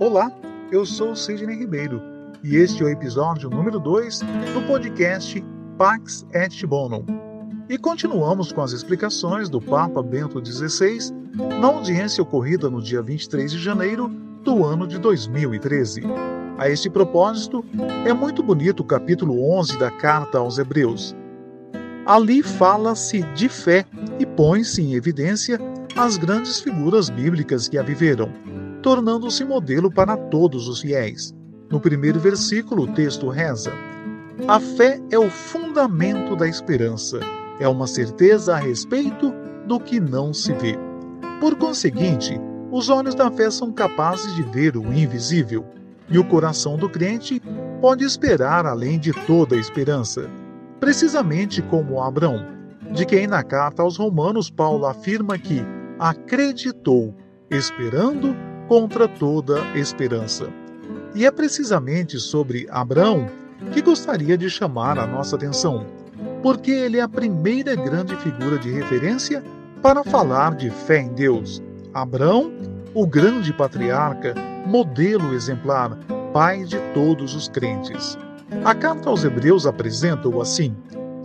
Olá, eu sou Sidney Ribeiro e este é o episódio número 2 do podcast Pax et Bonum. E continuamos com as explicações do Papa Bento XVI na audiência ocorrida no dia 23 de janeiro do ano de 2013. A este propósito, é muito bonito o capítulo 11 da carta aos Hebreus. Ali fala-se de fé e põe-se em evidência as grandes figuras bíblicas que a viveram tornando-se modelo para todos os fiéis. No primeiro versículo, o texto reza: A fé é o fundamento da esperança, é uma certeza a respeito do que não se vê. Por conseguinte, os olhos da fé são capazes de ver o invisível, e o coração do crente pode esperar além de toda esperança, precisamente como Abraão, de quem na carta aos Romanos Paulo afirma que acreditou, esperando contra toda esperança. E é precisamente sobre Abraão que gostaria de chamar a nossa atenção, porque ele é a primeira grande figura de referência para falar de fé em Deus. Abraão, o grande patriarca, modelo exemplar, pai de todos os crentes. A carta aos Hebreus apresenta-o assim: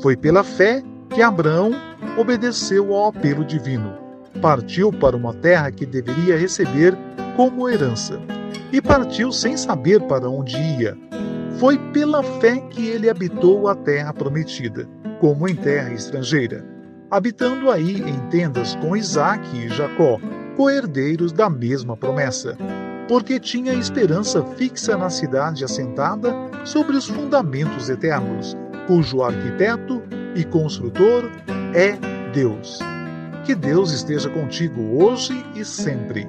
Foi pela fé que Abraão obedeceu ao apelo divino. Partiu para uma terra que deveria receber como herança, e partiu sem saber para onde ia. Foi pela fé que ele habitou a terra prometida, como em terra estrangeira, habitando aí em tendas com Isaque e Jacó, coherdeiros da mesma promessa, porque tinha esperança fixa na cidade assentada sobre os fundamentos eternos, cujo arquiteto e construtor é Deus. Que Deus esteja contigo hoje e sempre.